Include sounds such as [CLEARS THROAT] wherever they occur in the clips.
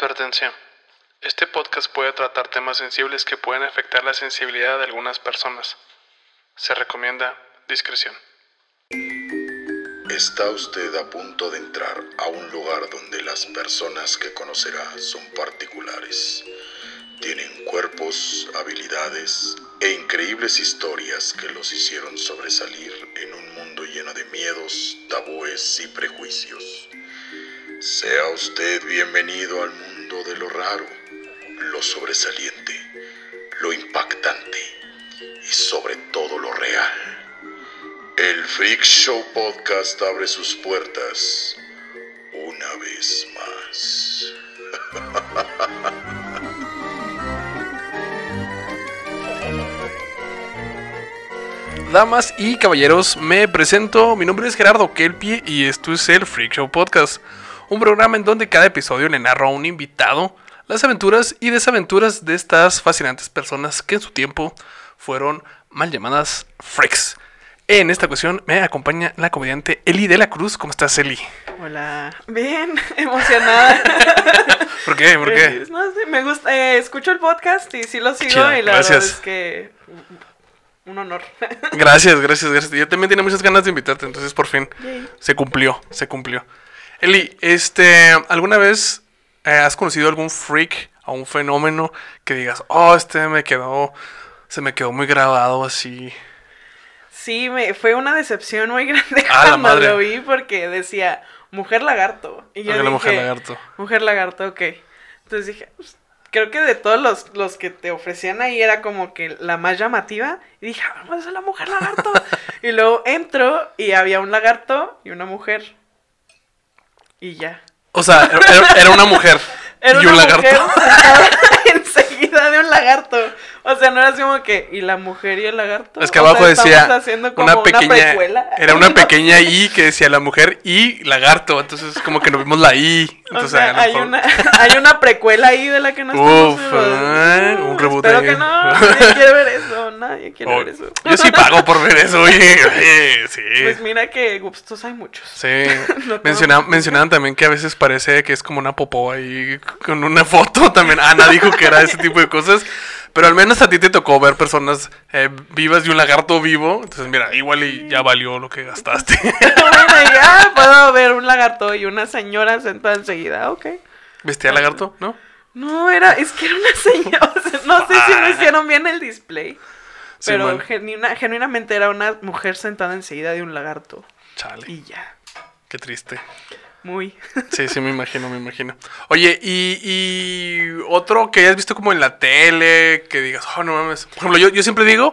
Advertencia. Este podcast puede tratar temas sensibles que pueden afectar la sensibilidad de algunas personas. Se recomienda discreción. Está usted a punto de entrar a un lugar donde las personas que conocerá son particulares. Tienen cuerpos, habilidades e increíbles historias que los hicieron sobresalir en un mundo lleno de miedos, tabúes y prejuicios. Sea usted bienvenido al mundo de lo raro, lo sobresaliente, lo impactante y sobre todo lo real. El Freak Show Podcast abre sus puertas una vez más. [LAUGHS] Damas y caballeros, me presento. Mi nombre es Gerardo Kelpie y esto es el Freak Show Podcast. Un programa en donde cada episodio le narro a un invitado las aventuras y desaventuras de estas fascinantes personas que en su tiempo fueron mal llamadas freaks. En esta ocasión me acompaña la comediante Eli de la Cruz. ¿Cómo estás, Eli? Hola, bien, [LAUGHS] emocionada. [LAUGHS] ¿Por qué? ¿Por qué? No sé, me gusta, eh, escucho el podcast y sí lo sigo y la gracias. verdad es que un honor. Gracias, gracias, gracias. Yo también tenía muchas ganas de invitarte, entonces por fin Yay. se cumplió, se cumplió. Eli, este, ¿alguna vez eh, has conocido algún freak o un fenómeno que digas, oh, este me quedó, se me quedó muy grabado así? Sí, me, fue una decepción muy [LAUGHS] grande Ah, cuando lo vi porque decía mujer lagarto. Y yo dije, mujer lagarto. Mujer lagarto, ok. Entonces dije, pues, creo que de todos los, los que te ofrecían ahí era como que la más llamativa. Y dije, "Ah, vamos a la mujer lagarto. [LAUGHS] y luego entro y había un lagarto y una mujer. Y ya. O sea, era, era una mujer [LAUGHS] Era y una un mujer [LAUGHS] [LAUGHS] lagarto. sentada enseguida de un lagarto. O sea, no era así como que, ¿y la mujer y el lagarto? Es que O abajo sea, decía estamos haciendo como una pequeña, era una [LAUGHS] pequeña I que decía la mujer y lagarto, entonces como que no vimos la I. O Entonces, sea, hay una, [LAUGHS] hay una precuela ahí de la que no Uf, estamos ah, un reboot Espero que no, [LAUGHS] nadie quiere ver eso, nadie quiere Oh, ver eso. yo sí pago por ver eso, oye, oye, sí. Pues mira que gustos hay muchos. Sí, No Menciona- mencionaban también que a veces parece que es como una popó ahí con una foto también. Ana dijo que era ese tipo de cosas, pero al menos a ti te tocó ver personas eh, vivas y un lagarto vivo. Entonces, mira, igual y ya valió lo que gastaste. [LAUGHS] bueno, ya puedo ver un lagarto y una señora sentada enseguida, ok. ¿Vestía lagarto? ¿No? No, era, es que era una señora, no sé si no hicieron bien el display. Sí, Pero man. genuina- genuinamente era una mujer sentada enseguida de un lagarto. Chale, Y ya, qué triste. Muy. [LAUGHS] Sí, sí, me imagino, me imagino. Oye, y, y otro que hayas visto como en la tele, que digas, oh, no mames. Por ejemplo, yo, yo siempre digo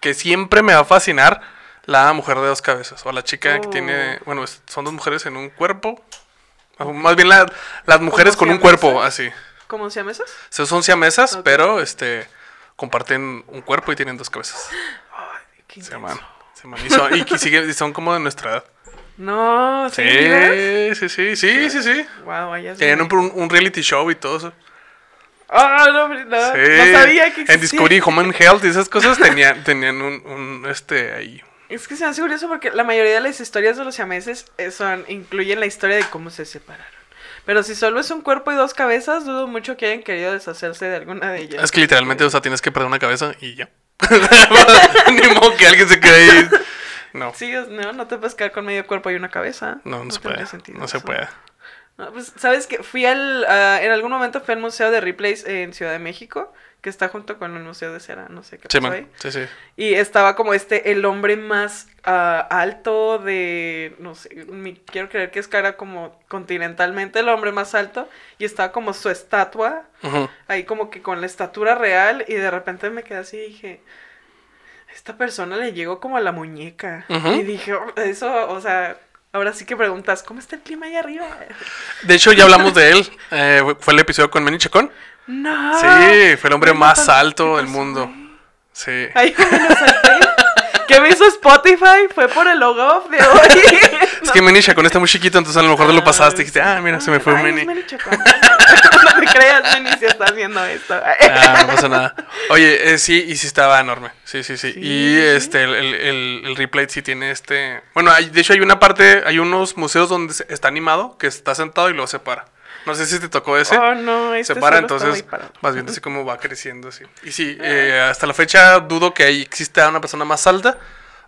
que siempre me va a fascinar la mujer de dos cabezas, o la chica que Oh. tiene, bueno, es- son dos mujeres en un cuerpo. Más bien la- las mujeres con un siamesas? cuerpo, así. ¿Cómo se llama esas? Se- Son siamesas, Ok. pero este comparten un cuerpo y tienen dos cabezas. Ay, qué llaman. Y son, y que siguen- y son como de nuestra edad. No, ¿sí? Sí, sí, sí, sí, sí, sí. Wow, vaya. Tenían un, un- reality show y todo eso. Ah, no, no, no Sí. sabía que existía. En Discovery Home and Health y esas cosas tenían, [LAUGHS] tenían un, un, este ahí. Es que se me hace curioso porque la mayoría de las historias de los siameses eh, son, incluyen la historia de cómo se separaron. Pero si solo es un cuerpo y dos cabezas, dudo mucho que hayan querido deshacerse de alguna de ellas. Es que literalmente, o sea, tienes que perder una cabeza y ya. [LAUGHS] [LAUGHS] Ni modo que alguien se quede ahí. No, Sí, no, no te puedes quedar con medio cuerpo y una cabeza. no, no se puede. sentido No se puede. No, pues, ¿sabes que Fui al... ah, en algún momento fui al Museo de Replays en Ciudad de México, que está junto con el Museo de Cera, no sé qué Sí, pasó ahí. man. Sí, sí. Y estaba como este, el hombre más ah, alto de, no sé, mi- quiero creer que es cara como continentalmente el hombre más alto. Y estaba como su estatua, ahí como que con la estatura real. Y de repente me quedé así y dije, esta persona le llegó como a la muñeca. Y dije, "Oh, eso, o sea, ahora sí que preguntas, ¿cómo está el clima ahí arriba? De hecho, ya hablamos de él. Eh, fue el episodio con Manny Chacón. No. Sí, fue el hombre ¿Qué más alto ¿Qué del mundo. Sí. Ay, ¿cómo lo salté? ¿Qué me hizo Spotify? Fue por el logo de hoy. Es que Manny Chacón está muy chiquito, entonces a lo mejor te lo pasaste y dijiste, ah, mira, se me fue Ay, es Chacón. [LAUGHS] no te creas, Manny, si estás viendo esto. Ah, no pasa nada. Oye, eh, sí, y sí estaba enorme. Sí, sí, sí. Sí, y este, el, el, el, el replay sí tiene este. Bueno, hay- de hecho hay una parte, hay unos museos donde está animado, que está sentado y luego se para. No sé si te tocó ese. Oh, no, este se para, entonces vas viendo así cómo va creciendo así. Y sí, eh, hasta la fecha dudo que ahí exista una persona más alta,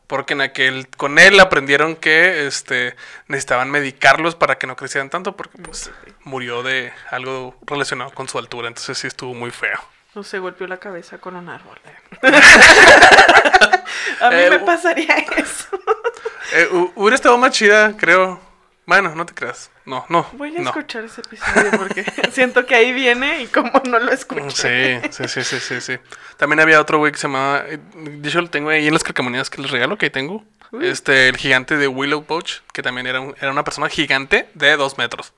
porque en aquel con él aprendieron que este necesitaban medicarlos para que no crecieran tanto, porque pues murió de algo relacionado con su altura, entonces sí estuvo muy feo. No se golpeó la cabeza con un árbol. [LAUGHS] [LAUGHS] A mí Eh, me u- pasaría eso. Eh, hu- hubiera estado más chida, creo. Bueno, no te creas. No, no. Voy a no. escuchar ese episodio porque [LAUGHS] siento que ahí viene y como no lo escucho. Sí, sí, sí, sí, sí, sí. También había otro güey que se llamaba. eh, De hecho, lo tengo ahí en las calcamonías que les regalo, que ahí tengo. Uy. Este, el gigante de Willow Pouch, que también era, un- era una persona gigante de dos metros.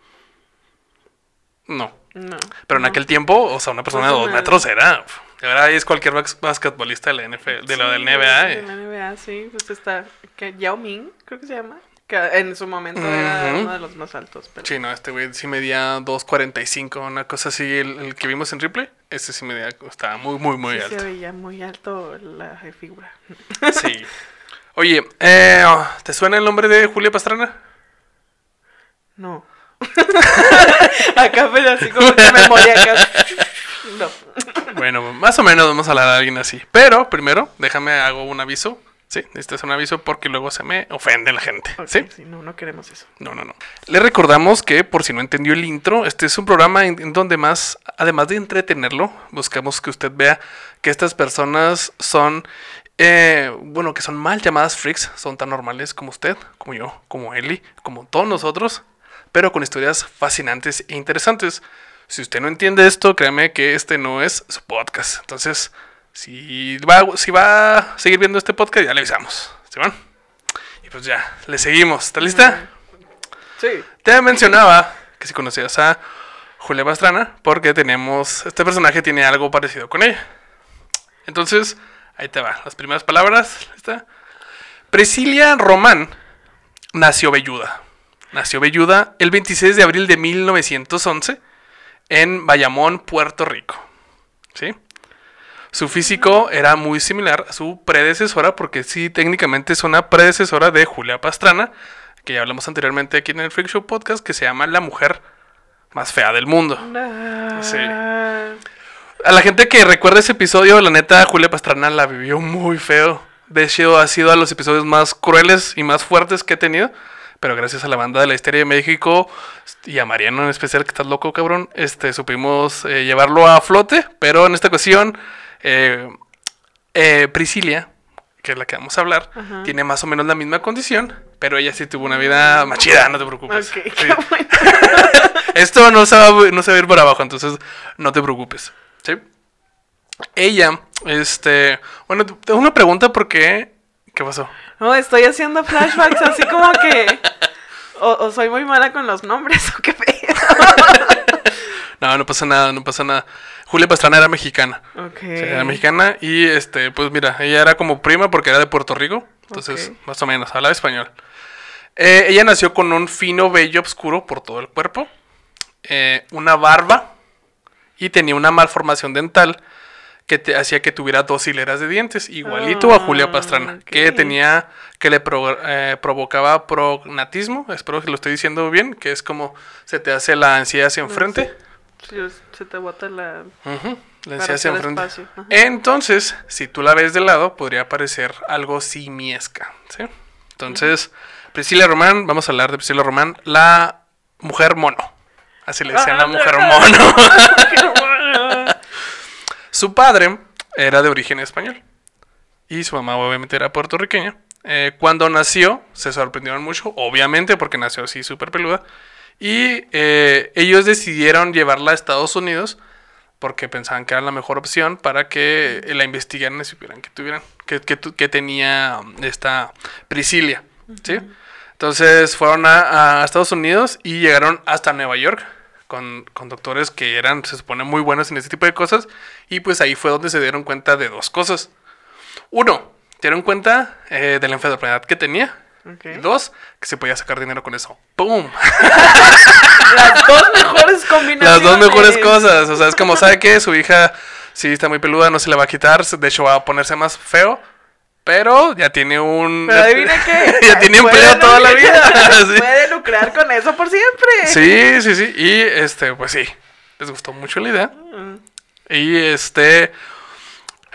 No. No. Pero en no. aquel tiempo, o sea, una persona de Pues dos metros era. Ahora es cualquier bas- basquetbolista de la NFL, de la del NBA. De eh. la NBA, sí. Pues está Yao Ming, creo que se llama. Que en su momento era uno de los más altos. Pero... Sí, no, este güey sí medía 2.45, una cosa así. El, el que vimos en Ripley, ese sí medía, estaba muy, muy, muy sí alto. se veía muy alto la figura. Sí. [LAUGHS] Oye, eh, ¿te suena el nombre de Julia Pastrana? No. [LAUGHS] acá, pero así como que me moría acá. No. Bueno, más o menos vamos a hablar de alguien así. Pero primero, déjame hago un aviso. Sí, necesitas un aviso porque luego se me ofende la gente. ¿Sí? sí, no, no queremos eso. No, no, no. Le recordamos que, por si no entendió el intro, este es un programa en, en donde más, además de entretenerlo, buscamos que usted vea que estas personas son, eh, bueno, que son mal llamadas freaks, son tan normales como usted, como yo, como Eli, como todos nosotros, pero con historias fascinantes e interesantes. Si usted no entiende esto, créame que este no es su podcast. Entonces, si va, si va a seguir viendo este podcast, ya le avisamos. ¿Sí? Y pues ya, le seguimos. ¿Está lista? Sí. Te mencionaba que si conocías a Julia Pastrana, porque tenemos. Este personaje tiene algo parecido con ella. Entonces, ahí te va. Las primeras palabras. ¿Lista? Priscilia Román nació velluda. Nació velluda el 26 de abril de 1911 en Bayamón, Puerto Rico. ¿Sí? Su físico era muy similar a su predecesora, porque sí, técnicamente es una predecesora de Julia Pastrana, que ya hablamos anteriormente aquí en el Freak Show Podcast, que se llama La Mujer Más Fea del Mundo. Ah, Sí. A la gente que recuerda ese episodio, la neta, Julia Pastrana la vivió muy feo. De hecho, ha sido de los episodios más crueles y más fuertes que he tenido. Pero gracias a la banda de la Histeria de México y a Mariano en especial, que estás loco, cabrón, este, supimos eh, llevarlo a flote. Pero en esta ocasión, eh, eh, Priscilia, que es la que vamos a hablar, Ajá. tiene más o menos la misma condición. Pero ella sí tuvo una vida más chida, no te preocupes. Ok, Sí. [LAUGHS] qué bueno. [LAUGHS] Esto no se, va, a- no se va a ir por abajo, entonces no te preocupes. ¿sí? Ella, este. Bueno, te- tengo una pregunta porque. ¿Qué pasó? No, estoy haciendo flashbacks así como que. O, o soy muy mala con los nombres [LAUGHS] o qué pedo. No, no pasa nada, no pasa nada. Julia Pastrana era mexicana. Ok. Sí, era mexicana y, este, pues mira, ella era como prima porque era de Puerto Rico. Entonces, más o menos, hablaba español. Eh, ella nació con un fino vello oscuro por todo el cuerpo, eh, una barba y tenía una malformación dental que te hacía que tuviera dos hileras de dientes, igualito a Julia Pastrana, Ah, que ok. tenía, que le pro- eh, provocaba prognatismo, espero que lo estoy diciendo bien, que es como se te hace la ansiedad hacia enfrente. Sí, se te bota la. Hacia enfrente. espacio. Entonces, si tú la ves de lado, podría parecer algo simiesca. ¿sí? Entonces, Priscila Román, vamos a hablar de Priscila Román, la mujer mono. Así le decían la Ah, mujer [LAUGHS] no. mono. [LAUGHS] Su padre era de origen español. Y su mamá, obviamente, era puertorriqueña. Eh, cuando nació, se sorprendieron mucho, obviamente, porque nació así súper peluda. Y eh, ellos decidieron llevarla a Estados Unidos porque pensaban que era la mejor opción para que la investigaran y supieran que tuvieran, que, que, tenía um, esta Priscilia, ¿sí? Entonces fueron a, a Estados Unidos y llegaron hasta Nueva York con, con doctores que eran, se supone, muy buenos en este tipo de cosas. Y pues ahí fue donde se dieron cuenta de dos cosas. Uno, dieron cuenta eh, de la enfermedad que tenía. Y dos, que se podía sacar dinero con eso. ¡Pum! [LAUGHS] Las dos mejores combinaciones. Las dos mejores cosas. O sea, es como, ¿sabe qué? Su hija sí está muy peluda, no se le va a quitar. De hecho, va a ponerse más feo. Pero ya tiene un. Pero adivina qué. [LAUGHS] ya tiene empleo toda la vida. [LAUGHS] Sí. Puede lucrar con eso por siempre. Sí, sí, sí. Y este, pues sí. Les gustó mucho la idea. Mm. Y este.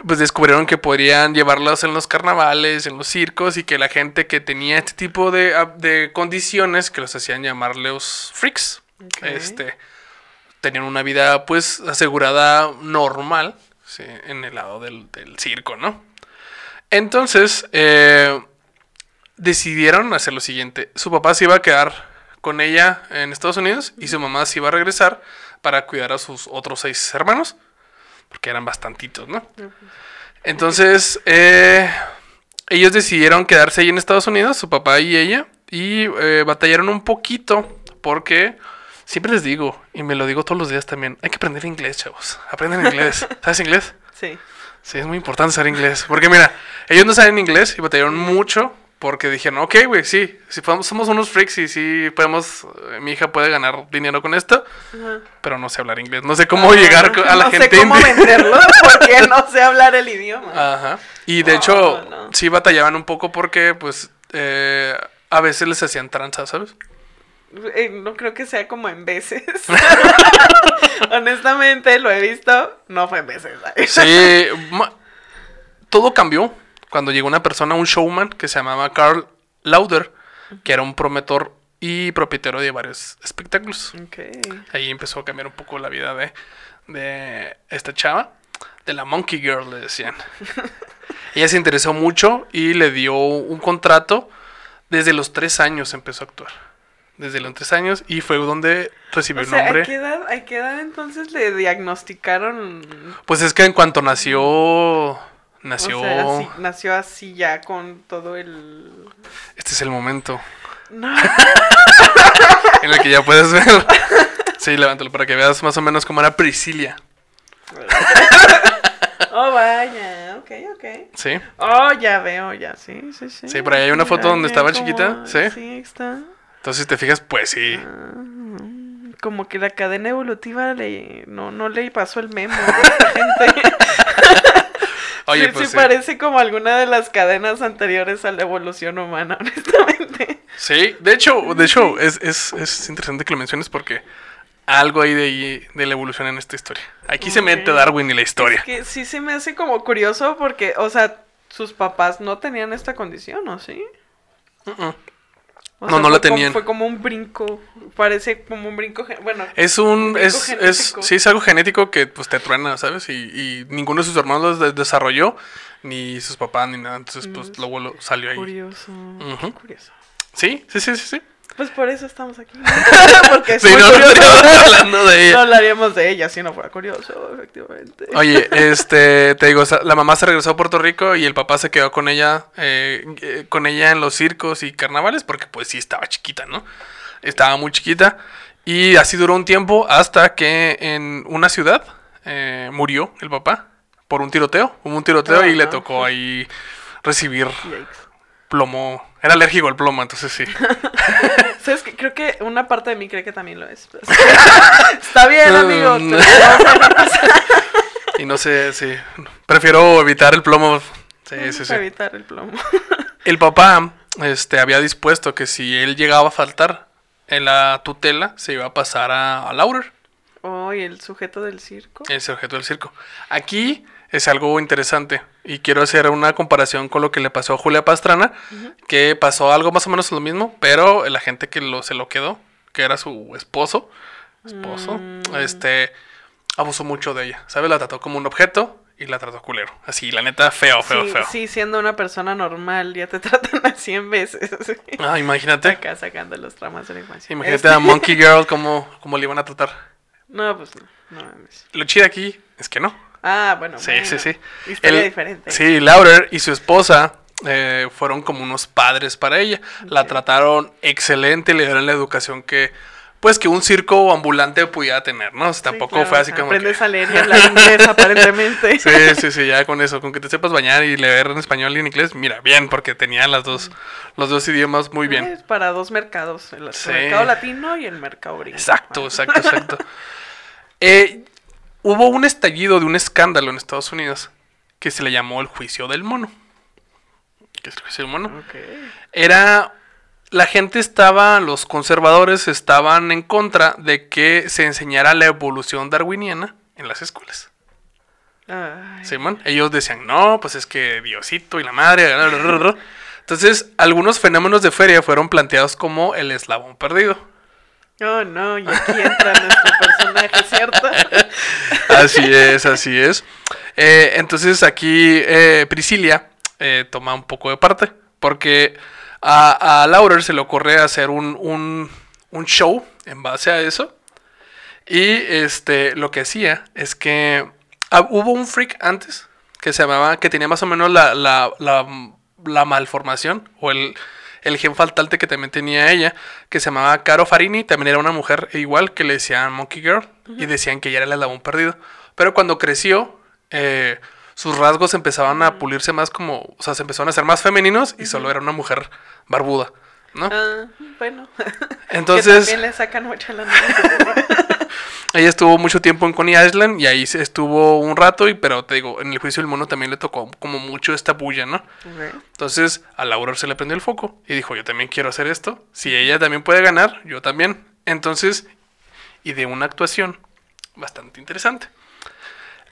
Pues descubrieron que podrían llevarlos en los carnavales, en los circos, y que la gente que tenía este tipo de, ah, de condiciones, que los hacían llamar los freaks, este, tenían una vida pues asegurada normal, sí, en el lado del, del circo, ¿no? Entonces, eh, decidieron hacer lo siguiente. Su papá se iba a quedar con ella en Estados Unidos y su mamá se iba a regresar para cuidar a sus otros seis hermanos, porque eran bastantitos, ¿no? Entonces, eh, ellos decidieron quedarse ahí en Estados Unidos, su papá y ella, y eh, batallaron un poquito porque... Siempre les digo, y me lo digo todos los días también, hay que aprender inglés, chavos. Aprenden inglés. [LAUGHS] ¿Sabes inglés? Sí. Sí, es muy importante saber inglés. Porque mira, ellos no saben inglés y batallaron mucho porque dijeron, ok, güey, sí, si podemos, somos unos freaks y sí podemos, eh, mi hija puede ganar dinero con esto, pero no sé hablar inglés. No sé cómo llegar co- a la no gente sé cómo venderlo [LAUGHS] porque no sé hablar el idioma. Ajá. Y de No, hecho, no. sí batallaban un poco porque, pues, eh, a veces les hacían tranza, ¿sabes? Eh, no creo que sea como en veces. [LAUGHS] Honestamente, lo he visto. No fue en veces. Sí, todo cambió cuando llegó una persona, un showman que se llamaba Carl Lauder, que era un promotor y propietario de varios espectáculos. Ahí empezó a cambiar un poco la vida de, de esta chava, de la Monkey Girl, le decían. [LAUGHS] Ella se interesó mucho y le dio un contrato. Desde los tres años empezó a actuar. Desde los tres años y fue donde recibió O sea, el ¿a nombre. qué, edad, ¿a qué edad entonces le diagnosticaron? Pues es que en cuanto nació, nació... O sea, así- nació así ya con todo el... Este es el momento No. [LAUGHS] en el que ya puedes ver. Sí, levántalo para que veas más o menos cómo era Priscilia. [LAUGHS] Oh, vaya. Ok, ok. Sí. Oh, ya veo, ya. Sí, sí, sí. Sí, por ahí hay una foto donde estaba como- chiquita, ¿sí? Sí, está. Entonces, si te fijas, pues sí. Como que la cadena evolutiva le, no, no le pasó el memo a esta [LAUGHS] gente. Sí, pues sí parece como alguna de las cadenas anteriores a la evolución humana, [LAUGHS] honestamente. Sí, de hecho, de hecho, es, es, es interesante que lo menciones porque algo hay de ahí de la evolución en esta historia. Aquí se mete. Darwin y la historia. Es que sí se me hace como curioso porque, o sea, sus papás no tenían esta condición, ¿o sí? Uh-uh. O No, no la como- tenían. fue como un brinco, parece como un brinco, bueno. Es un, es, es, sí, es algo genético que pues te truena, ¿sabes? Y, y ninguno de sus hermanos lo de- desarrolló, ni sus papás, ni nada. Entonces, pues Mm, luego lo- salió ahí. Curioso, curioso. Sí, sí, sí, sí, sí. Pues por eso estamos aquí. ¿no? [LAUGHS] Porque es Sí, muy no, no curioso. estaríamos hablando de No ella. hablaríamos de ella si no fuera curioso, efectivamente. Oye, [LAUGHS] este, te digo, la mamá se regresó a Puerto Rico y el papá se quedó con ella, eh, eh, con ella en los circos y carnavales, porque pues sí estaba chiquita, ¿no? Estaba muy chiquita. Y así duró un tiempo hasta que en una ciudad eh, murió el papá por un tiroteo. Hubo un tiroteo y le tocó ahí recibir Yikes. Plomo. Era alérgico al plomo, entonces sí. [LAUGHS] ¿Sabes qué? Creo que una parte de mí cree que también lo es. [LAUGHS] Está bien, amigo. Mm. te lo vamos a dejar pasar Y no sé, sí. Prefiero evitar el plomo. Sí, sí, sí. evitar el plomo. [LAUGHS] El papá este, había dispuesto que si él llegaba a faltar en la tutela, se iba a pasar a, a Laurer, Oh, y el sujeto del circo. ese objeto del circo. Aquí es algo interesante y quiero hacer una comparación con lo que le pasó a Julia Pastrana, que pasó algo más o menos lo mismo, pero la gente que lo, se lo quedó, que era su esposo, esposo, Mm. este, abusó mucho de ella, ¿sabes? La trató como un objeto y la trató culero. Así, la neta, feo, feo, sí, feo. sí, siendo una persona normal, ya te [LAUGHS] tratan a 100 veces. Ah, imagínate. Acá sacando los tramas de la infancia. Imagínate Este- a Monkey [LAUGHS] Girl como, como le iban a tratar. No, pues no. Lo chido aquí es que no. Ah, bueno. Sí, bueno. sí, sí. Historia El- diferente. Sí, Laurer y su esposa eh, fueron como unos padres para ella. La trataron excelente, le dieron la educación que, pues, que un circo ambulante pudiera tener, ¿no? O sea, Sí, tampoco claro, fue o así sea, como. que- Aprendes a leer y hablar inglés, aparentemente. Sí, sí, sí, ya con eso, con que te sepas bañar y leer en español y en inglés, mira, bien, porque tenían las dos, los dos idiomas muy bien. Es para dos mercados, el Sí. mercado latino y el mercado gringo. Exacto, exacto, [LAUGHS] exacto. Eh, hubo un estallido de un escándalo en Estados Unidos que se le llamó el juicio del mono. que es el juicio del mono, era la gente estaba, los conservadores estaban en contra de que se enseñara la evolución darwiniana en las escuelas. Simón, ellos decían, no, pues es que Diosito y la madre. bla, bla, bla, bla". Entonces, algunos fenómenos de feria fueron planteados como el eslabón perdido. Oh, no, y aquí entra nuestro [LAUGHS] Así es, así es. Eh, entonces aquí eh, Priscilia eh, toma un poco de parte, porque a, a Laurer se le ocurre hacer un, un- un show en base a eso. Y este, lo que hacía es que ah, hubo un freak antes que se llamaba, que tenía más o menos la, la, la malformación o el, el gen faltante que también tenía ella, que se llamaba Caro Farini, también era una mujer igual que le decían Monkey Girl y decían que ella era el eslabón perdido. Pero cuando creció, eh, sus rasgos empezaban a pulirse más como, o sea, se empezaron a hacer más femeninos y solo era una mujer barbuda, ¿no? Ah, bueno. [LAUGHS] Entonces- Que también le sacan mucha la [LAUGHS] Ella estuvo mucho tiempo en Coney Island y ahí estuvo un rato, y pero te digo, en el juicio del mono también le tocó como mucho esta bulla, ¿no? Entonces a Laura se le prendió el foco y dijo, yo también quiero hacer esto. Si ella también puede ganar, yo también. Entonces, y de una actuación bastante interesante.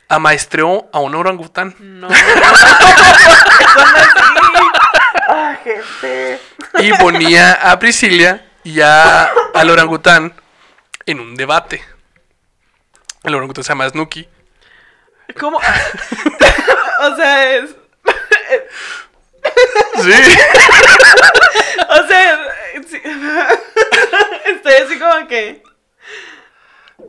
Amaestreó a un orangután No. [LAUGHS] Ah, gente. y ponía a Priscilia y a, al orangután en un debate. El orangután se llama Snooki. ¿Cómo? [LAUGHS] [LAUGHS] o sea, es. Sí. [LAUGHS] O sea, sí. estoy así como que.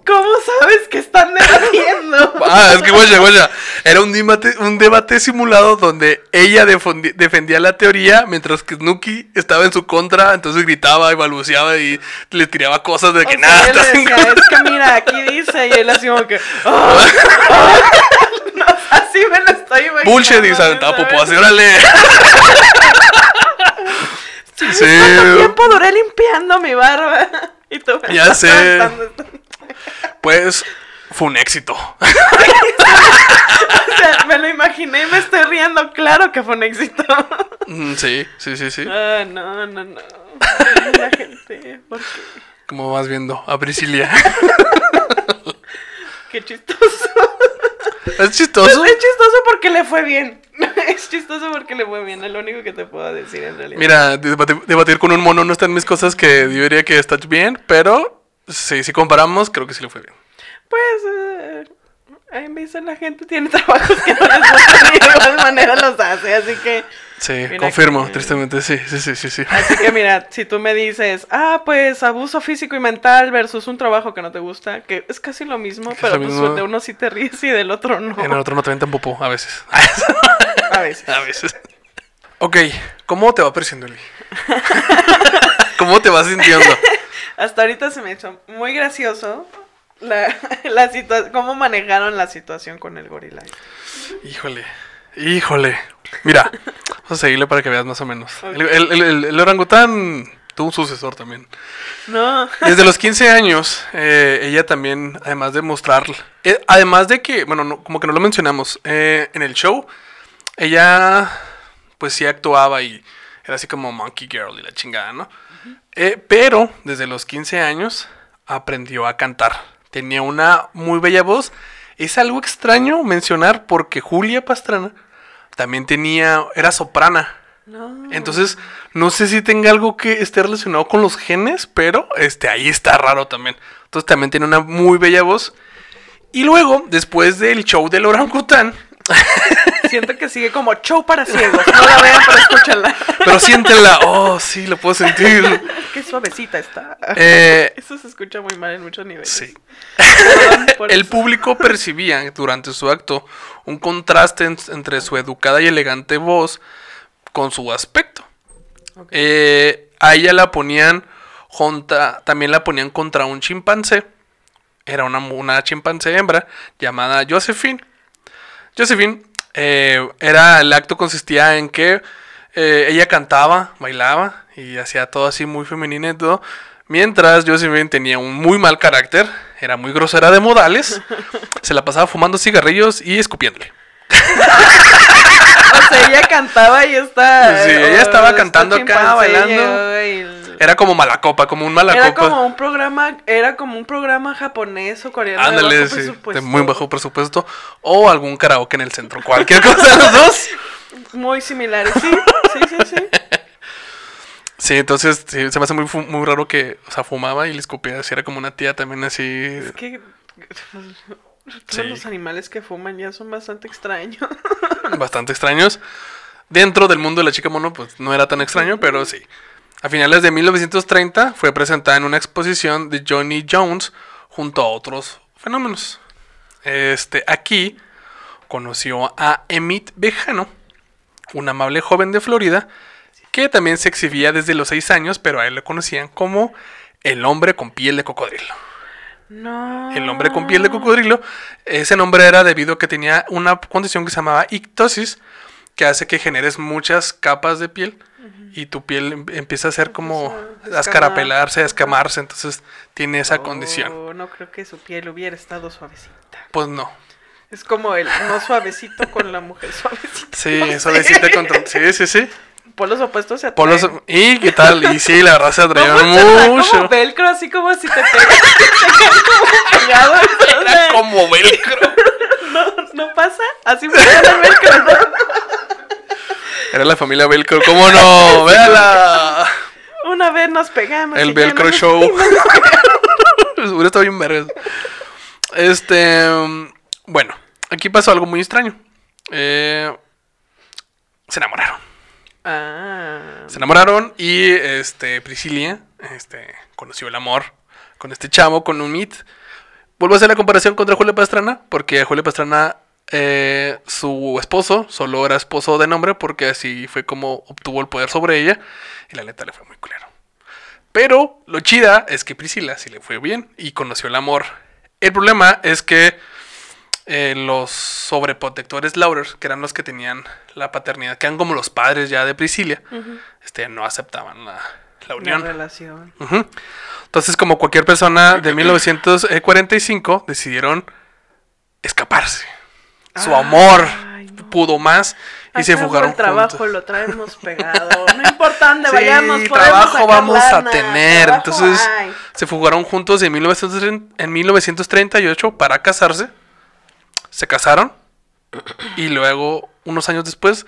¿Cómo sabes que están [LAUGHS] debatiendo? Ah, es que guaya, guaya. Era un debate, un debate simulado donde ella defendía la teoría mientras que Snooki estaba en su contra, entonces gritaba y balbuceaba y le tiraba cosas de que nada, él le estás en decía, contra". es que mira, aquí dice, y él así como que. "Ah, ah". No, así me lo estoy imaginando. Bullshit y se aventaba popó así, órale. ¿Sabes [LAUGHS] Sí. ¿Cuánto tiempo duré limpiando mi barba? [LAUGHS] Y tú me Ya sé. esto. Pues fue un éxito. [LAUGHS] O sea, me lo imaginé y me estoy riendo. Claro que fue un éxito. Mm, Sí, sí, sí, sí. Ah, no, no, no. La gente, ¿por qué? Como vas viendo a Priscilia. Qué chistoso. Es chistoso. Es chistoso porque le fue bien. Es chistoso porque le fue bien. Es lo único que te puedo decir en realidad. Mira, debatir, debatir con un mono no está en mis cosas que yo diría que está bien, pero sí, si comparamos, creo que sí le fue bien. Pues, eh, en vez la gente tiene [LAUGHS] trabajos que no les gustan y de igual manera los hace. Así que, Sí, confirmo, que- tristemente, sí, sí, sí, sí, sí. así que mira, [LAUGHS] si tú me dices, ah, pues abuso físico y mental versus un trabajo que no te gusta, que es casi lo mismo, pero pues mismo. de uno sí te ríes y del otro no. En el otro no te aventan popó, a veces. [LAUGHS] A veces. a veces. Ok, ¿cómo te va pareciendo, Eli? ¿Cómo te vas sintiendo? Hasta ahorita se me hecho muy gracioso la, [LAUGHS] la cómo manejaron la situación con el gorila. Híjole, híjole. Mira, vamos a seguirle para que veas más o menos. Ok. El, el- el- el orangután tuvo un sucesor también. No, Desde los 15 años, eh, ella también, además de mostrar, eh, además de que, bueno, no- como que no lo mencionamos, eh, en el show, ella pues sí actuaba y era así como Monkey Girl y la chingada, ¿no? Eh, pero desde los 15 años aprendió a cantar. Tenía una muy bella voz. Es algo extraño mencionar porque Julia Pastrana también tenía, era soprana. no. Entonces, no sé si tenga algo que esté relacionado con los genes, pero este, ahí está raro también. Entonces también tiene una muy bella voz. Y luego, después del show del orangután, [LAUGHS] Siento que sigue como show para ciegos. No la vean, pero escúchala. pero siéntenla, oh, sí, lo puedo sentir. Qué suavecita está. Eh, Eso se escucha muy mal en muchos niveles. sí. El eso. público percibía durante su acto un contraste en- entre su educada y elegante voz con su aspecto. Ok. Eh, a ella la ponían junta, también la ponían contra un chimpancé. Era una, una chimpancé hembra llamada Josephine. Josephine eh, era el acto consistía en que eh, ella cantaba, bailaba y hacía todo así muy femenina y todo. Mientras Josephine tenía un muy mal carácter, era muy grosera de modales, [LAUGHS] se la pasaba fumando cigarrillos y escupiéndole. [LAUGHS] O ella cantaba y está. Sí, ella estaba oh, cantando acá, bailando. y Era como malacopa, como un malacopa. Era como un programa, era como un programa japonés o coreano de Ándale, bajo sí, de presupuesto. muy bajo presupuesto. O algún karaoke en el centro. Cualquier [LAUGHS] cosa de los dos. Muy similares, sí, sí, sí, sí. [LAUGHS] Sí, entonces sí, se me hace muy, muy raro que, o sea, fumaba y le escupía. Así era como una tía también así. Es que todos Sí. los animales que fuman ya son bastante extraños. bastante extraños. Dentro del mundo de la chica mono, pues no era tan extraño, pero sí. A finales de 1930 fue presentada en una exposición de Johnny Jones junto a otros fenómenos. Este, aquí conoció a Emmett Bejano, un amable joven de Florida, que también se exhibía desde los 6 años, pero a él le conocían como el hombre con piel de cocodrilo. No. El hombre con piel de cocodrilo. Ese nombre era debido a que tenía una condición que se llamaba ictosis, que hace que generes muchas capas de piel y tu piel em- empieza a ser como a escarapelarse, a escamarse, entonces tiene esa condición. Oh, no creo que su piel hubiera estado suavecita. Pues no. Es como el no suavecito con la mujer [LAUGHS] suavecita. Sí, no eso sé. contra... Sí, sí, sí. Polos opuestos se Polos- atraen. ¿Y qué tal? Y sí, la verdad se [LAUGHS] atraían mucho. como velcro, así como si te pegas, [LAUGHS] te pegado. Era como velcro. No, no pasa, así funciona el velcro. ¿no? Era la familia velcro. ¿Cómo no? [LAUGHS] Véala. Una vez nos pegamos. El Velcro nos Show. [LAUGHS] Hubiera estado bien vergas. Este. Bueno, aquí pasó algo muy extraño. Eh, se enamoraron. Ah. Se enamoraron y este Priscilia este, conoció el amor con este chavo, con un mit. Vuelvo a hacer la comparación contra Julia Pastrana, porque Julia Pastrana, eh, su esposo, solo era esposo de nombre, porque así fue como obtuvo el poder sobre ella, y la neta le fue muy culero. Pero lo chida es que Priscila sí le fue bien y conoció el amor. El problema es que eh, los sobreprotectores Laurer, que eran los que tenían la paternidad, que eran como los padres ya de Priscila, este, no aceptaban la, la La unión. Entonces, como cualquier persona de [CLEARS THROAT] 1945, decidieron escaparse. Su Ay, amor no. pudo más y se fugaron el trabajo juntos. lo traemos [LAUGHS] pegado. No importa dónde Sí, vayamos, trabajo sacar vamos a tener. trabajo Entonces, se fugaron juntos en, 1930 en 1938 para casarse. Se casaron. [CLEARS THROAT] Y luego, unos años después,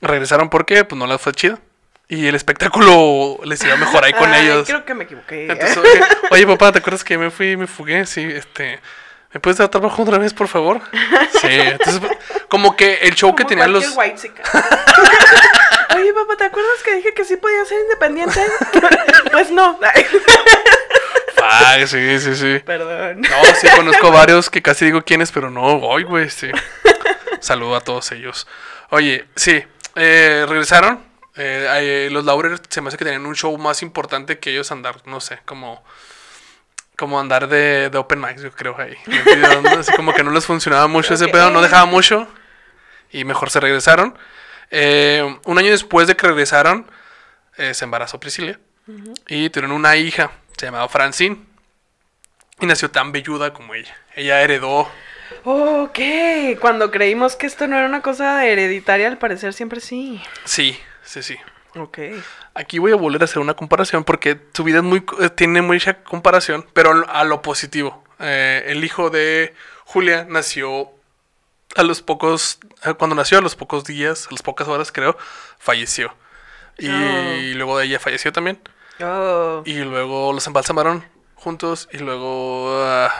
regresaron porque pues no les fue chido. Y el espectáculo [LAUGHS] les iba mejor ahí con Ay, ellos. Creo que me equivoqué. Entonces, oye, oye, papá, ¿te acuerdas que me fui y me fugué? Sí, este. ¿Me puedes dar trabajo otra vez, por favor? [LAUGHS] Sí, entonces, como que el show que tenían los. whitezican. [LAUGHS] Oye, papá, ¿te acuerdas que dije que sí podía ser independiente? [LAUGHS] pues no. Ay, sí, sí, sí. Perdón. No, sí conozco varios que casi digo quiénes, pero no, hoy, güey, sí. Saludo a todos ellos. Oye, sí, eh, regresaron. Eh, eh, los Laurer se me hace que tenían un show más importante que ellos andar, no sé, como como andar de, de open mics, yo creo, ahí. Así como que no les funcionaba mucho ese pedo, no dejaba mucho. Y mejor se regresaron. Eh, un año después de que regresaron, eh, se embarazó Priscilla. Y tuvieron una hija, se llamaba Francine. Y nació tan velluda como ella. Ella heredó. Ok, cuando creímos que esto no era una cosa hereditaria, al parecer siempre sí. Sí, sí, sí. Ok. Aquí voy a volver a hacer una comparación porque su vida es muy, eh, tiene mucha comparación, pero a lo positivo. Eh, el hijo de Julia nació a los pocos, eh, cuando nació a los pocos días, a las pocas horas creo, falleció. Y Oh. luego de ella falleció también. Oh. Y luego los embalsamaron juntos y luego... ah,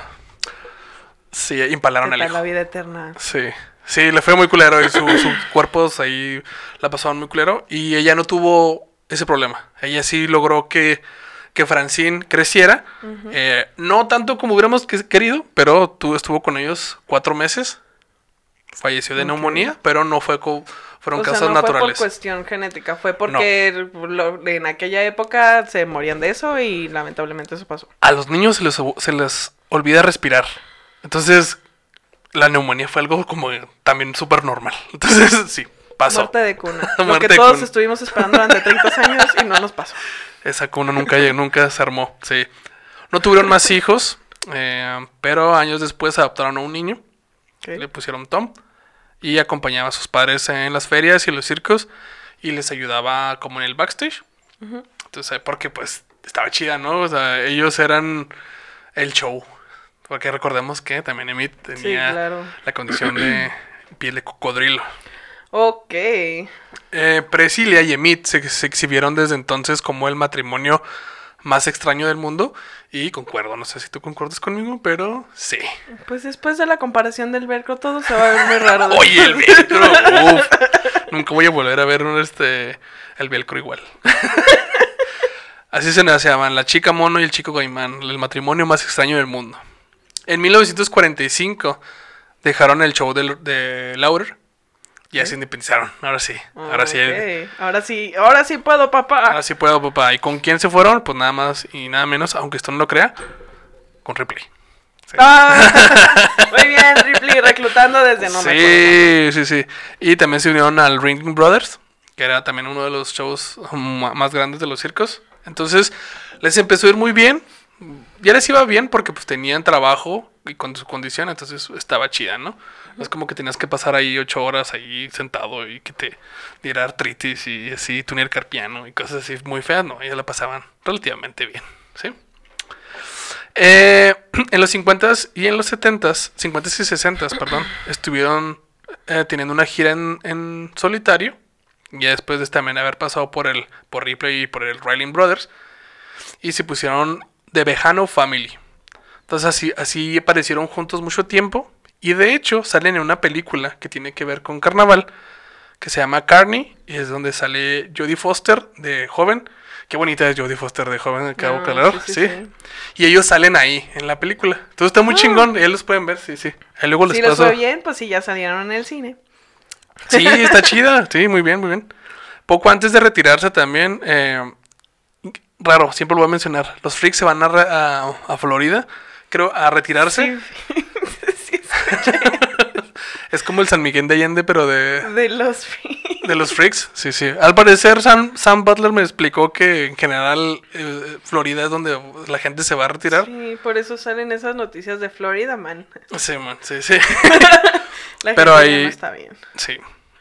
sí, impalaron ¿Qué al hijo. la vida eterna. Sí, sí, le fue muy culero y su- sus cuerpos ahí la pasaban muy culero y ella no tuvo ese problema. Ella sí logró que, que Francine creciera, Eh, no tanto como hubiéramos que- querido, pero tu- estuvo con ellos cuatro meses. Falleció de neumonía, pero no fue co- fueron o sea, no naturales. fue por cuestión genética, fue porque lo- en aquella época se morían de eso y lamentablemente eso pasó. A los niños se les, se les olvida respirar. Entonces, la neumonía fue algo como también súper normal. [LAUGHS] Entonces, sí, pasó. Muerte de cuna. [LAUGHS] lo que todos cuna. estuvimos esperando durante 30 años y no nos pasó. [LAUGHS] Esa cuna nunca, nunca se armó, sí. No tuvieron más hijos, eh, pero años después adoptaron a un niño, le pusieron Tom. y acompañaba a sus padres en las ferias y los circos y les ayudaba como en el backstage. Entonces, porque pues estaba chida, ¿no? O sea, ellos eran el show. Porque recordemos que también Emmett tenía claro. la condición de [CLEARS THROAT] piel de cocodrilo. Ok. Eh, Presilia y Emmett se, se exhibieron desde entonces como el matrimonio más extraño del mundo. Y concuerdo, no sé si tú concuerdas conmigo, pero sí. Pues después de la comparación del velcro, todo se va a ver muy raro. [LAUGHS] Oye, el velcro. [LAUGHS] uf. Nunca voy a volver a ver un, este, el velcro igual. [LAUGHS] Así se llamaban la chica mono y el chico gaimán, el matrimonio más extraño del mundo. En 1945 dejaron el show de, de Laurer y ya se independizaron. Ahora sí, ahora sí. Ahora sí, ahora sí puedo, papá. Ahora sí puedo, papá. ¿Y con quién se fueron? Pues nada más y nada menos, aunque esto no lo crea, con Ripley. Sí. Ah, [LAUGHS] muy bien, Ripley, reclutando desde no me acuerdo. sí, sí, sí. Y también se unieron al Ring Brothers, que era también uno de los shows más grandes de los circos. Entonces, les empezó a ir muy bien. Ya les iba bien porque pues tenían trabajo y con su condición, entonces estaba chida, ¿no? Es como que tenías que pasar ahí ocho horas ahí sentado y que te diera artritis y así, túnel carpiano y cosas así muy feas, no, ellos la pasaban relativamente bien, ¿sí? Eh, [CLEARS THROAT] en los 50s y en los 70s, 50s y 60s, [CLEARS THROAT] perdón, estuvieron eh, teniendo una gira en, en solitario. Ya después de también haber pasado por el por Ripley y por el Riley Brothers. Y se pusieron The Bejano Family. Entonces así, así aparecieron juntos mucho tiempo. Y de hecho salen en una película que tiene que ver con carnaval. Que se llama Carney. Y es donde sale Jodie Foster de joven. Qué bonita es Jodie Foster de joven, acabo Ah, de aclarar, sí, sí. Y ellos salen ahí en la película. Entonces está muy Ah. chingón. Ya los pueden ver, sí, sí. Ahí luego les Si les paso. fue bien, pues sí, ya salieron en el cine. Sí, está chida. Sí, muy bien, muy bien. Poco antes de retirarse también, eh, raro, siempre lo voy a mencionar. Los freaks se van a, a, a Florida, creo, a retirarse. Sí, [LAUGHS] sí, [LAUGHS] Es como el San Miguel de Allende, pero de, de los de los freaks. Sí, sí. Al parecer, Sam, Sam Butler me explicó que en general eh, Florida es donde la gente se va a retirar. Sí, por eso salen esas noticias de Florida, man. Sí, man, sí, sí. [LAUGHS] La Pero gente ahí- no está bien. Sí.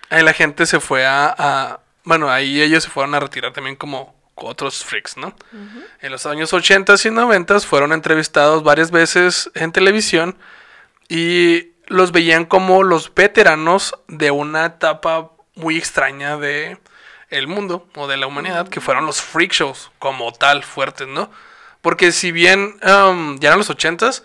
Ahí la gente se fue a, a- Bueno, ahí ellos se fueron a retirar también como otros freaks, ¿no? En los años 80 y 90 fueron entrevistados varias veces en televisión y los veían como los veteranos de una etapa muy extraña de el mundo o de la humanidad, que fueron los freak shows como tal, fuertes, ¿no? Porque si bien um, ya eran los 80s,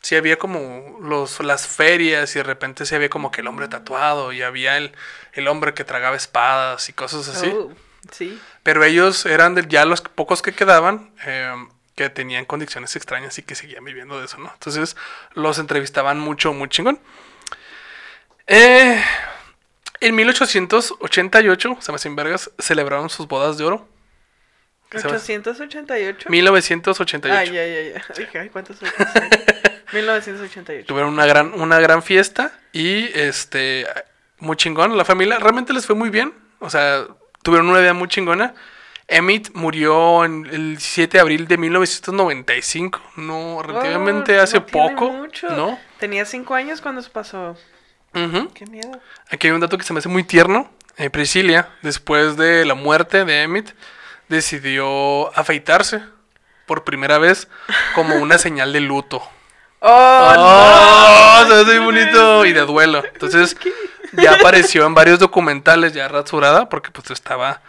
sí había como los, las ferias y de repente sí había como que el hombre tatuado y había el, el hombre que tragaba espadas y cosas así. Oh, sí. Pero ellos eran de ya los pocos que quedaban eh, que tenían condiciones extrañas y que seguían viviendo de eso, ¿no? Entonces los entrevistaban mucho, muy chingón. Eh, en 1888, se me hacen vergas, celebraron sus bodas de oro. ¿Qué se llama? 888. 1988. Ay, ay, ay, ay. Ay, ¿cuántos años? [LAUGHS] 1988. Tuvieron una gran, una gran fiesta y este muy chingón. La familia realmente les fue muy bien. O sea, tuvieron una vida muy chingona. Emmett murió en el 7 de abril de 1995. No, relativamente Oh, hace no poco. mucho. ¿No? Tenía cinco años cuando se pasó. Ujú. Qué miedo. Aquí hay un dato que se me hace muy tierno. Eh, Priscilla, después de la muerte de Emmett, decidió afeitarse por primera vez como una señal de luto. [LAUGHS] ¡Oh, ¡Oh! no! se ve muy bonito y de duelo. Entonces, [LAUGHS] ya apareció en varios documentales ya rasurada porque pues estaba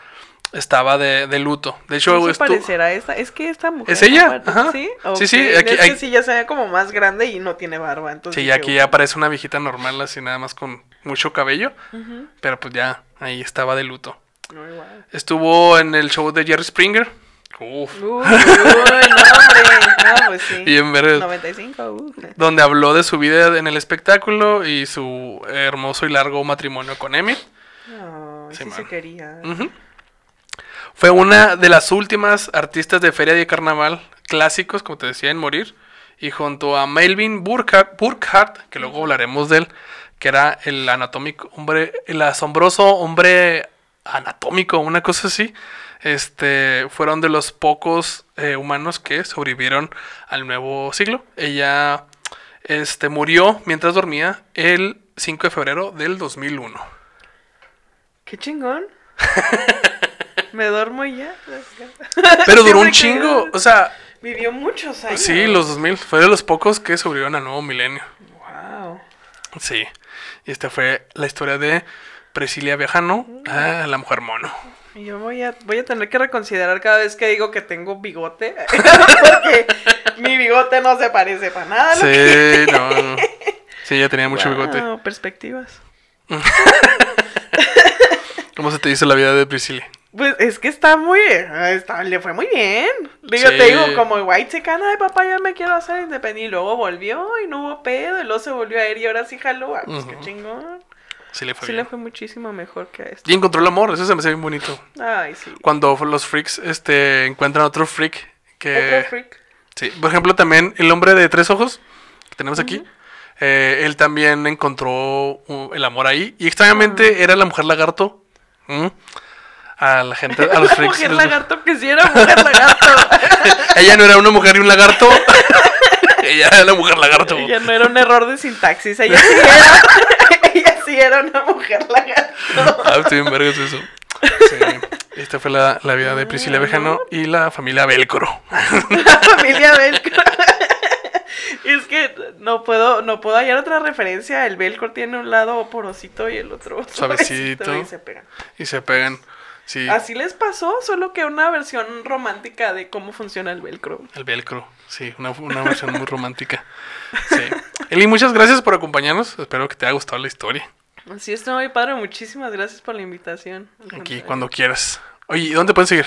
estaba de, de luto. De hecho, ¿No se estu- parecerá esta? Es que esta mujer. ¿Es ella? Ajá. ¿Sí? Sí, sí, Ok. aquí- Es que aquí- sí, ya se ve como más grande y no tiene barba. Entonces Sí, aquí ya parece una viejita normal, así nada más con mucho cabello. Pero pues ya, ahí estaba de luto. No, igual. Estuvo en el show de Jerry Springer. Uf. Uy, [LAUGHS] uy, no, hombre. No, pues sí. Bien vergas. 95. uh. Donde habló de su vida en el espectáculo y su hermoso y largo matrimonio con Emmett. No, Sí, se quería. Fue una de las últimas artistas de feria de carnaval clásicos, como te decía, en morir. Y junto a Melvin Burkhardt, Burkhardt, que luego hablaremos de él, que era el anatómico, hombre, el asombroso hombre anatómico, una cosa así. Este, fueron de los pocos eh, humanos que sobrevivieron al nuevo siglo. Ella este, murió mientras dormía el 5 de febrero del 2001. Qué chingón. [LAUGHS] Me duermo y ya. Pero [LAUGHS] duró un chingo. O sea, Vivió muchos años. sí, los 2000. Fue de los pocos que sobrevivieron al nuevo milenio. Wow. Sí. Y esta fue la historia de Priscilia Viajano, ah, la mujer mono. Y yo voy a, voy a tener que reconsiderar cada vez que digo que tengo bigote. [LAUGHS] Porque mi bigote no se parece para nada. que- Sí, no, no. Sí, ya tenía mucho bigote. Wow, perspectivas. [LAUGHS] ¿Cómo se te hizo la vida de Priscilia? Pues es que está muy. está- le fue muy bien. Digo, Sí. te digo, como White se cana de papá, ya me quiero hacer independiente. Y luego volvió y no hubo pedo. Y luego se volvió a ir y ahora sí jaló. Ah, pues qué chingón. Sí le fue Sí bien. le fue muchísimo mejor que a esto. Y encontró el amor, eso se me hace bien bonito. Ay, sí. Cuando los freaks este, encuentran otro freak que... Otro freak. Sí, por ejemplo, también el hombre de tres ojos que tenemos aquí, eh, él también encontró el amor ahí. Y extrañamente era la mujer lagarto. ¿Mm? A la gente, a los [LAUGHS] La freaks. mujer lagarto que sí era mujer lagarto. [LAUGHS] Ella no era una mujer y un lagarto. [LAUGHS] Ella era la mujer lagarto. Ella no era un error de sintaxis. Ella sí era. Sí era una mujer lagarto. [LAUGHS] Ah, estoy bien vergas eso. Sí. Esta fue la, la vida de Priscila Vejano y la familia Velcro. [LAUGHS] La familia velcro. Es que no puedo, no puedo hallar otra referencia. El velcro tiene un lado porosito y el otro Suavecito. y se pegan. Y se pegan. Sí, Así les pasó, solo que una versión romántica de cómo funciona el velcro. el velcro. Sí, una, una versión muy romántica. Sí. Eli, muchas gracias por acompañarnos. Espero que te haya gustado la historia. Así es, muy padre. Muchísimas gracias por la invitación. Aquí, cuando quieras. Oye, ¿y dónde pueden seguir?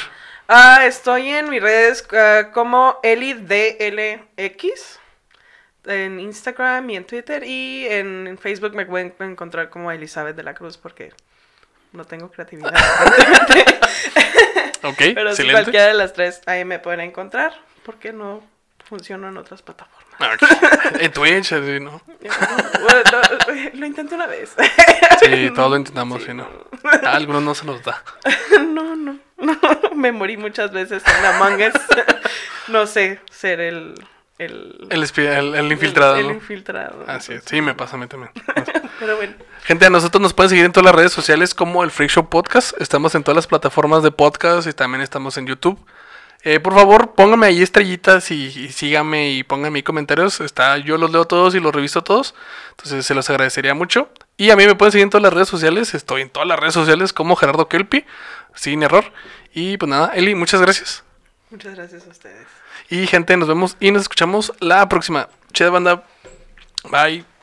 Ah, estoy en mis redes ah, como EliDLX. En Instagram y en Twitter. Y en, en Facebook me pueden encontrar como Elizabeth de la Cruz porque no tengo creatividad. [LAUGHS] Ok, Pero si cualquiera de las tres ahí me pueden encontrar. Porque no funciono en otras plataformas. Ah. [LAUGHS] En Twitch, así, ¿no? No, lo intenté una vez. Sí, [LAUGHS] todo lo intentamos, sí, ¿no? A algunos no se nos da. [LAUGHS] No, no, no. Me morí muchas veces en Among Us. No sé ser el. El, El, espía- el, el infiltrado, El, el ¿no? infiltrado. Así es. Sí, me pasa a mí también. Pero bueno. Gente, a nosotros nos pueden seguir en todas las redes sociales como el Freak Show Podcast. Estamos en todas las plataformas de podcast y también estamos en YouTube. Eh, por favor, pónganme ahí estrellitas y, y síganme y pónganme ahí comentarios. Está, yo los leo todos y los reviso todos. Entonces se los agradecería mucho. Y a mí me pueden seguir en todas las redes sociales. Estoy en todas las redes sociales como Gerardo Kelpi, sin error. Y pues nada, Eli, muchas gracias. Muchas gracias a ustedes. Y gente, nos vemos y nos escuchamos la próxima. Cheda banda. Bye.